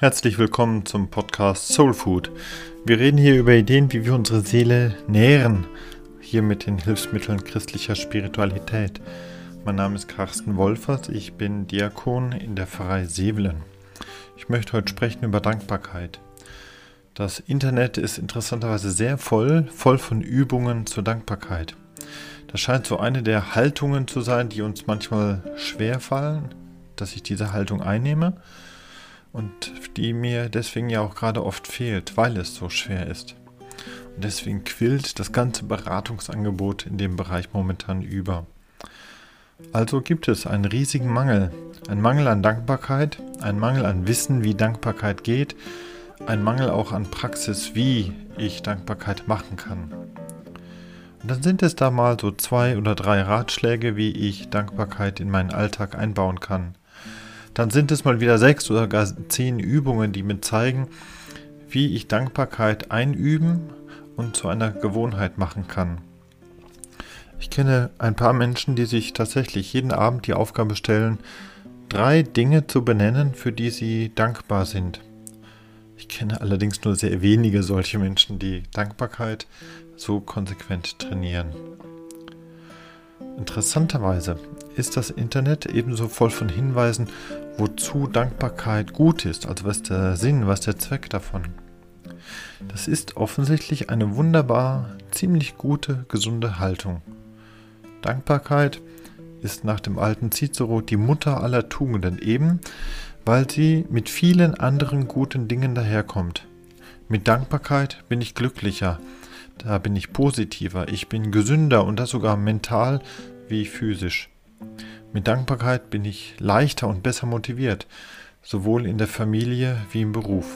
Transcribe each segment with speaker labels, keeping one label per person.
Speaker 1: Herzlich willkommen zum Podcast Soul Food. Wir reden hier über Ideen, wie wir unsere Seele nähren, hier mit den Hilfsmitteln christlicher Spiritualität. Mein Name ist Carsten Wolfers, ich bin Diakon in der Pfarrei Sevelen. Ich möchte heute sprechen über Dankbarkeit. Das Internet ist interessanterweise sehr voll, voll von Übungen zur Dankbarkeit. Das scheint so eine der Haltungen zu sein, die uns manchmal schwer fallen, dass ich diese Haltung einnehme und die mir deswegen ja auch gerade oft fehlt, weil es so schwer ist. Und deswegen quillt das ganze Beratungsangebot in dem Bereich momentan über. Also gibt es einen riesigen Mangel. Ein Mangel an Dankbarkeit, ein Mangel an Wissen, wie Dankbarkeit geht, ein Mangel auch an Praxis, wie ich Dankbarkeit machen kann. Und dann sind es da mal so zwei oder drei Ratschläge, wie ich Dankbarkeit in meinen Alltag einbauen kann. Dann sind es mal wieder sechs oder gar zehn Übungen, die mir zeigen, wie ich Dankbarkeit einüben und zu einer Gewohnheit machen kann. Ich kenne ein paar Menschen, die sich tatsächlich jeden Abend die Aufgabe stellen, drei Dinge zu benennen, für die sie dankbar sind. Ich kenne allerdings nur sehr wenige solche Menschen, die Dankbarkeit so konsequent trainieren. Interessanterweise ist das Internet ebenso voll von Hinweisen, wozu Dankbarkeit gut ist, also was der Sinn, was der Zweck davon. Das ist offensichtlich eine wunderbar, ziemlich gute, gesunde Haltung. Dankbarkeit ist nach dem alten Cicero die Mutter aller Tugenden, eben weil sie mit vielen anderen guten Dingen daherkommt. Mit Dankbarkeit bin ich glücklicher, da bin ich positiver, ich bin gesünder und das sogar mental wie physisch. Mit Dankbarkeit bin ich leichter und besser motiviert, sowohl in der Familie wie im Beruf.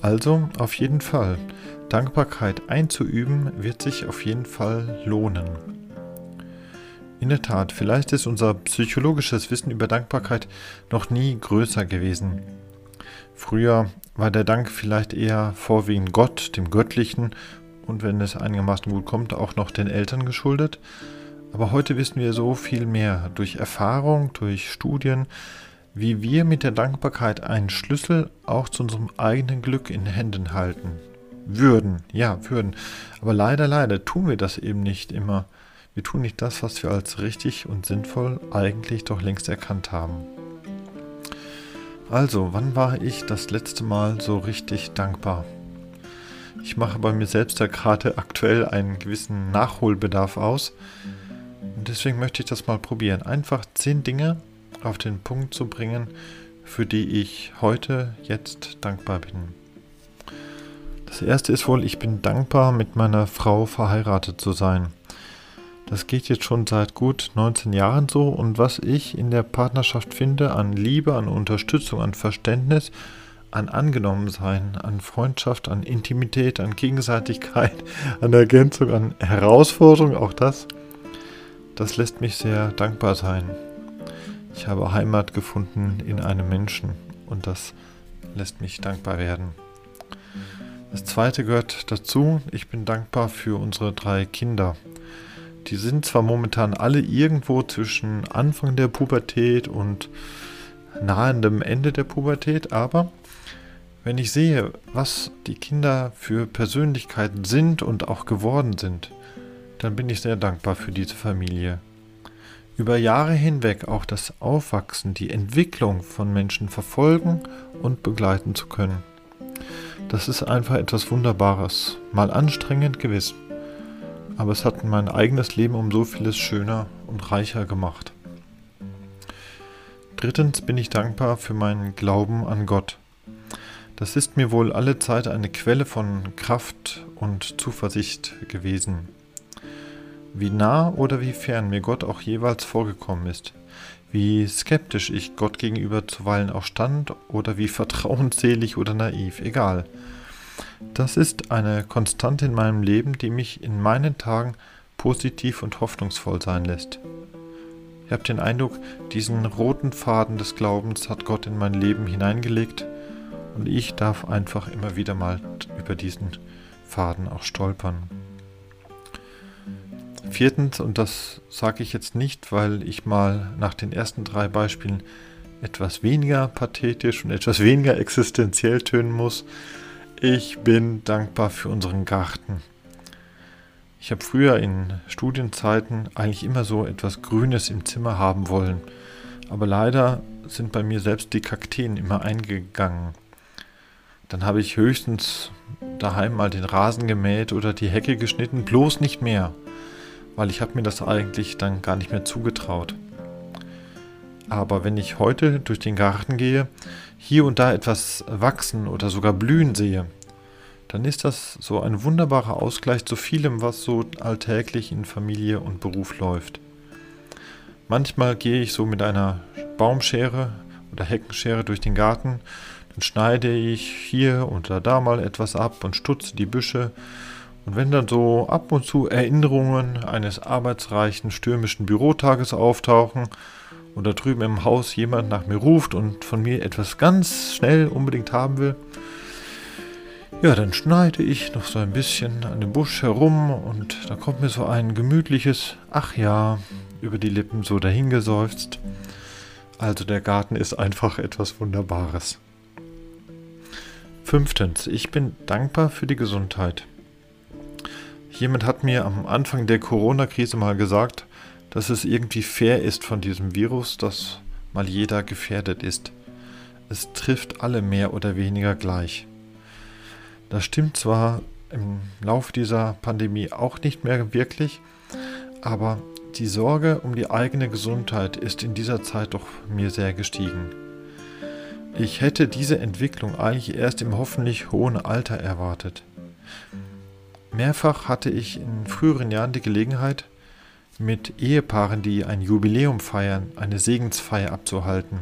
Speaker 1: Also auf jeden Fall, Dankbarkeit einzuüben wird sich auf jeden Fall lohnen. In der Tat, vielleicht ist unser psychologisches Wissen über Dankbarkeit noch nie größer gewesen. Früher war der Dank vielleicht eher vorwiegend Gott, dem Göttlichen und wenn es einigermaßen gut kommt, auch noch den Eltern geschuldet. Aber heute wissen wir so viel mehr durch Erfahrung, durch Studien, wie wir mit der Dankbarkeit einen Schlüssel auch zu unserem eigenen Glück in Händen halten. Würden, ja, würden. Aber leider, leider tun wir das eben nicht immer. Wir tun nicht das, was wir als richtig und sinnvoll eigentlich doch längst erkannt haben. Also, wann war ich das letzte Mal so richtig dankbar? Ich mache bei mir selbst ja gerade aktuell einen gewissen Nachholbedarf aus. Und deswegen möchte ich das mal probieren. Einfach zehn Dinge auf den Punkt zu bringen, für die ich heute, jetzt dankbar bin. Das erste ist wohl, ich bin dankbar, mit meiner Frau verheiratet zu sein. Das geht jetzt schon seit gut 19 Jahren so und was ich in der Partnerschaft finde an Liebe, an Unterstützung, an Verständnis, an Angenommensein, an Freundschaft, an Intimität, an Gegenseitigkeit, an Ergänzung, an Herausforderung, auch das, das lässt mich sehr dankbar sein. Ich habe Heimat gefunden in einem Menschen und das lässt mich dankbar werden. Das zweite gehört dazu, ich bin dankbar für unsere drei Kinder. Die sind zwar momentan alle irgendwo zwischen Anfang der Pubertät und nahendem Ende der Pubertät, aber wenn ich sehe, was die Kinder für Persönlichkeiten sind und auch geworden sind, dann bin ich sehr dankbar für diese Familie. Über Jahre hinweg auch das Aufwachsen, die Entwicklung von Menschen verfolgen und begleiten zu können. Das ist einfach etwas Wunderbares, mal anstrengend gewiss, aber es hat mein eigenes Leben um so vieles schöner und reicher gemacht. Drittens bin ich dankbar für meinen Glauben an Gott. Das ist mir wohl alle Zeit eine Quelle von Kraft und Zuversicht gewesen. Wie nah oder wie fern mir Gott auch jeweils vorgekommen ist, wie skeptisch ich Gott gegenüber zuweilen auch stand oder wie vertrauensselig oder naiv, egal. Das ist eine Konstante in meinem Leben, die mich in meinen Tagen positiv und hoffnungsvoll sein lässt. Ich habe den Eindruck, diesen roten Faden des Glaubens hat Gott in mein Leben hineingelegt und ich darf einfach immer wieder mal über diesen Faden auch stolpern. Viertens, und das sage ich jetzt nicht, weil ich mal nach den ersten drei Beispielen etwas weniger pathetisch und etwas weniger existenziell tönen muss. Ich bin dankbar für unseren Garten. Ich habe früher in Studienzeiten eigentlich immer so etwas Grünes im Zimmer haben wollen. Aber leider sind bei mir selbst die Kakteen immer eingegangen. Dann habe ich höchstens daheim mal den Rasen gemäht oder die Hecke geschnitten, bloß nicht mehr, weil ich habe mir das eigentlich dann gar nicht mehr zugetraut. Aber wenn ich heute durch den Garten gehe, hier und da etwas wachsen oder sogar blühen sehe, dann ist das so ein wunderbarer Ausgleich zu vielem, was so alltäglich in Familie und Beruf läuft. Manchmal gehe ich so mit einer Baumschere oder Heckenschere durch den Garten, dann schneide ich hier und da mal etwas ab und stutze die Büsche. Und wenn dann so ab und zu Erinnerungen eines arbeitsreichen, stürmischen Bürotages auftauchen oder drüben im Haus jemand nach mir ruft und von mir etwas ganz schnell unbedingt haben will, ja, dann schneide ich noch so ein bisschen an dem Busch herum und da kommt mir so ein gemütliches Ach ja über die Lippen so dahingeseufzt. Also der Garten ist einfach etwas Wunderbares. Fünftens, ich bin dankbar für die Gesundheit. Jemand hat mir am Anfang der Corona-Krise mal gesagt, dass es irgendwie fair ist von diesem Virus, dass mal jeder gefährdet ist. Es trifft alle mehr oder weniger gleich. Das stimmt zwar im Laufe dieser Pandemie auch nicht mehr wirklich, aber die Sorge um die eigene Gesundheit ist in dieser Zeit doch mir sehr gestiegen. Ich hätte diese Entwicklung eigentlich erst im hoffentlich hohen Alter erwartet. Mehrfach hatte ich in früheren Jahren die Gelegenheit, mit Ehepaaren, die ein Jubiläum feiern, eine Segensfeier abzuhalten.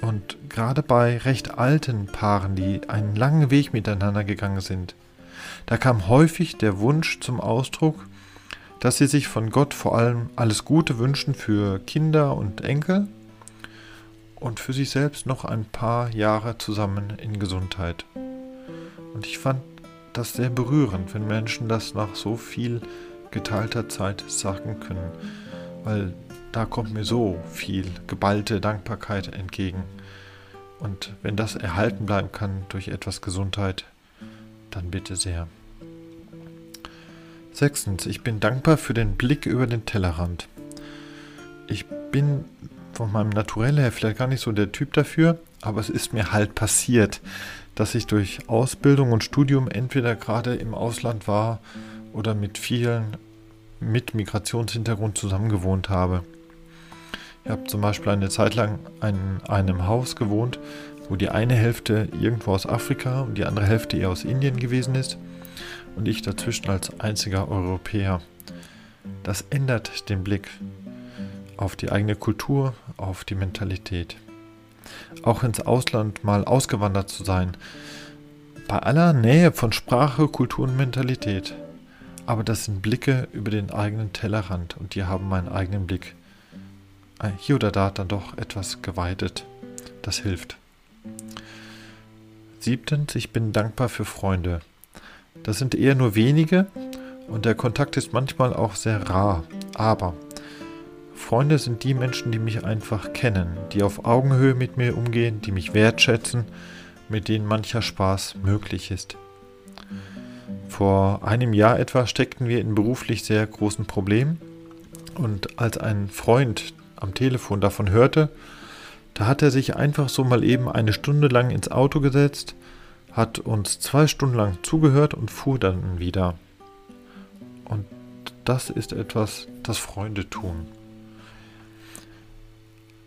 Speaker 1: Und gerade bei recht alten Paaren, die einen langen Weg miteinander gegangen sind, da kam häufig der Wunsch zum Ausdruck, dass sie sich von Gott vor allem alles Gute wünschen für Kinder und Enkel und für sich selbst noch ein paar Jahre zusammen in Gesundheit. Und ich fand das sehr berührend, wenn Menschen das nach so viel geteilter Zeit sagen können, weil da kommt mir so viel geballte Dankbarkeit entgegen. Und wenn das erhalten bleiben kann durch etwas Gesundheit, dann bitte sehr. Sechstens, ich bin dankbar für den Blick über den Tellerrand. Ich bin von meinem Naturell her vielleicht gar nicht so der Typ dafür, aber es ist mir halt passiert, dass ich durch Ausbildung und Studium entweder gerade im Ausland war oder mit vielen mit Migrationshintergrund zusammengewohnt habe. Ich habe zum Beispiel eine Zeit lang in einem Haus gewohnt, wo die eine Hälfte irgendwo aus Afrika und die andere Hälfte eher aus Indien gewesen ist und ich dazwischen als einziger Europäer. Das ändert den Blick auf die eigene Kultur, auf die Mentalität. Auch ins Ausland mal ausgewandert zu sein, bei aller Nähe von Sprache, Kultur und Mentalität. Aber das sind Blicke über den eigenen Tellerrand und die haben meinen eigenen Blick äh, hier oder da dann doch etwas geweitet. Das hilft. Siebtens, ich bin dankbar für Freunde. Das sind eher nur wenige und der Kontakt ist manchmal auch sehr rar. Aber Freunde sind die Menschen, die mich einfach kennen, die auf Augenhöhe mit mir umgehen, die mich wertschätzen, mit denen mancher Spaß möglich ist. Vor einem Jahr etwa steckten wir in beruflich sehr großen Problemen und als ein Freund am Telefon davon hörte, da hat er sich einfach so mal eben eine Stunde lang ins Auto gesetzt, hat uns zwei Stunden lang zugehört und fuhr dann wieder. Und das ist etwas, das Freunde tun.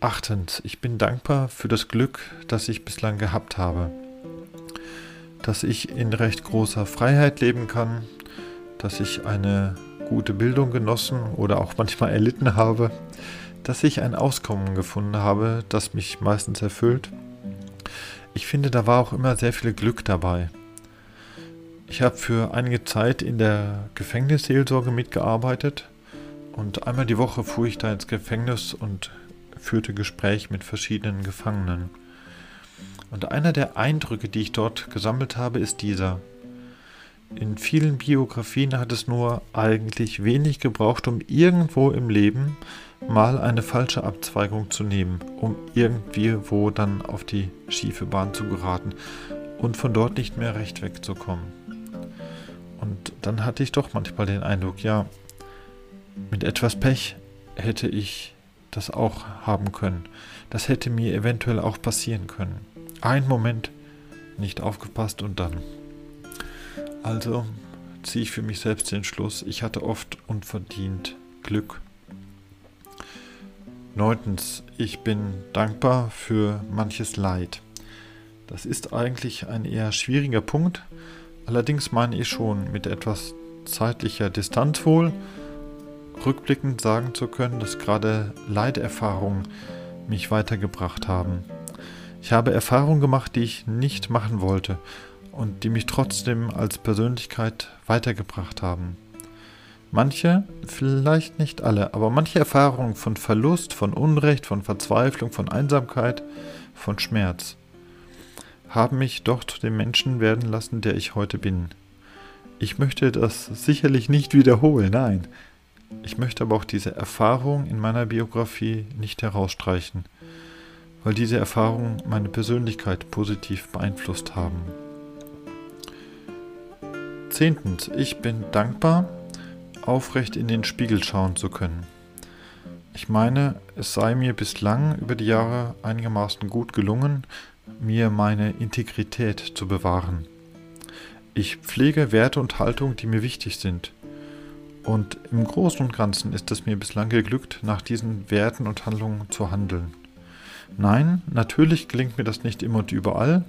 Speaker 1: Achtens, ich bin dankbar für das Glück, das ich bislang gehabt habe. Dass ich in recht großer Freiheit leben kann, dass ich eine gute Bildung genossen oder auch manchmal erlitten habe, dass ich ein Auskommen gefunden habe, das mich meistens erfüllt. Ich finde, da war auch immer sehr viel Glück dabei. Ich habe für einige Zeit in der Gefängnisseelsorge mitgearbeitet. Und einmal die Woche fuhr ich da ins Gefängnis und führte Gespräche mit verschiedenen Gefangenen. Und einer der Eindrücke, die ich dort gesammelt habe, ist dieser. In vielen Biografien hat es nur eigentlich wenig gebraucht, um irgendwo im Leben mal eine falsche Abzweigung zu nehmen, um irgendwie wo dann auf die schiefe Bahn zu geraten und von dort nicht mehr recht wegzukommen. Und dann hatte ich doch manchmal den Eindruck, ja, mit etwas Pech hätte ich das auch haben können. Das hätte mir eventuell auch passieren können. Ein Moment nicht aufgepasst und dann. Also ziehe ich für mich selbst den Schluss, ich hatte oft unverdient Glück. Neuntens, ich bin dankbar für manches Leid. Das ist eigentlich ein eher schwieriger Punkt, allerdings meine ich schon mit etwas zeitlicher Distanz wohl, rückblickend sagen zu können, dass gerade Leiterfahrungen mich weitergebracht haben. Ich habe Erfahrungen gemacht, die ich nicht machen wollte und die mich trotzdem als Persönlichkeit weitergebracht haben. Manche, vielleicht nicht alle, aber manche Erfahrungen von Verlust, von Unrecht, von Verzweiflung, von Einsamkeit, von Schmerz haben mich doch zu dem Menschen werden lassen, der ich heute bin. Ich möchte das sicherlich nicht wiederholen, nein. Ich möchte aber auch diese Erfahrung in meiner Biografie nicht herausstreichen, weil diese Erfahrungen meine Persönlichkeit positiv beeinflusst haben. Zehntens, ich bin dankbar, aufrecht in den Spiegel schauen zu können. Ich meine, es sei mir bislang über die Jahre einigermaßen gut gelungen, mir meine Integrität zu bewahren. Ich pflege Werte und Haltungen, die mir wichtig sind. Und im Großen und Ganzen ist es mir bislang geglückt, nach diesen Werten und Handlungen zu handeln. Nein, natürlich gelingt mir das nicht immer und überall,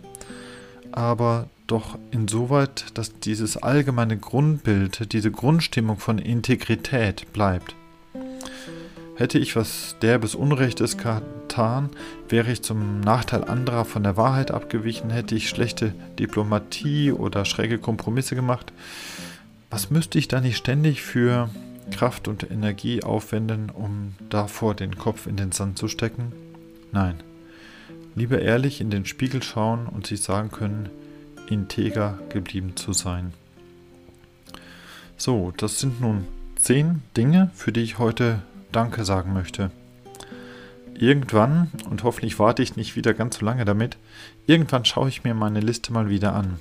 Speaker 1: aber doch insoweit, dass dieses allgemeine Grundbild, diese Grundstimmung von Integrität bleibt. Hätte ich was derbes Unrechtes getan, wäre ich zum Nachteil anderer von der Wahrheit abgewichen, hätte ich schlechte Diplomatie oder schräge Kompromisse gemacht, was müsste ich da nicht ständig für Kraft und Energie aufwenden, um davor den Kopf in den Sand zu stecken? Nein. Lieber ehrlich in den Spiegel schauen und sich sagen können, integer geblieben zu sein. So, das sind nun zehn Dinge, für die ich heute Danke sagen möchte. Irgendwann, und hoffentlich warte ich nicht wieder ganz so lange damit, irgendwann schaue ich mir meine Liste mal wieder an.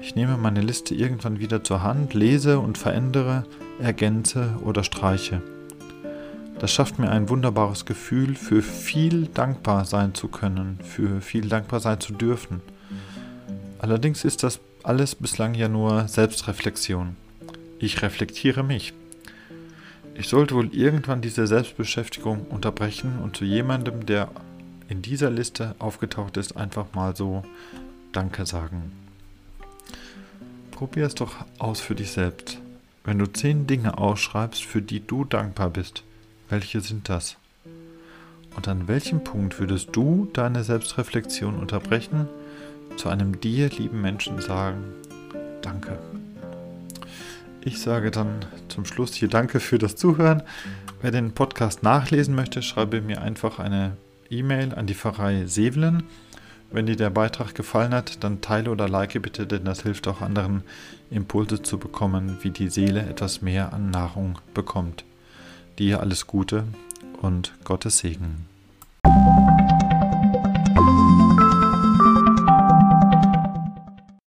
Speaker 1: Ich nehme meine Liste irgendwann wieder zur Hand, lese und verändere, ergänze oder streiche. Das schafft mir ein wunderbares Gefühl, für viel dankbar sein zu können, für viel dankbar sein zu dürfen. Allerdings ist das alles bislang ja nur Selbstreflexion. Ich reflektiere mich. Ich sollte wohl irgendwann diese Selbstbeschäftigung unterbrechen und zu jemandem, der in dieser Liste aufgetaucht ist, einfach mal so Danke sagen. Probier es doch aus für dich selbst. Wenn du zehn Dinge ausschreibst, für die du dankbar bist, welche sind das? Und an welchem Punkt würdest du deine Selbstreflexion unterbrechen zu einem dir lieben Menschen sagen, danke. Ich sage dann zum Schluss hier danke für das Zuhören. Wer den Podcast nachlesen möchte, schreibe mir einfach eine E-Mail an die Pfarrei Sevelen. Wenn dir der Beitrag gefallen hat, dann teile oder like bitte, denn das hilft auch anderen Impulse zu bekommen, wie die Seele etwas mehr an Nahrung bekommt. Dir alles Gute und Gottes Segen.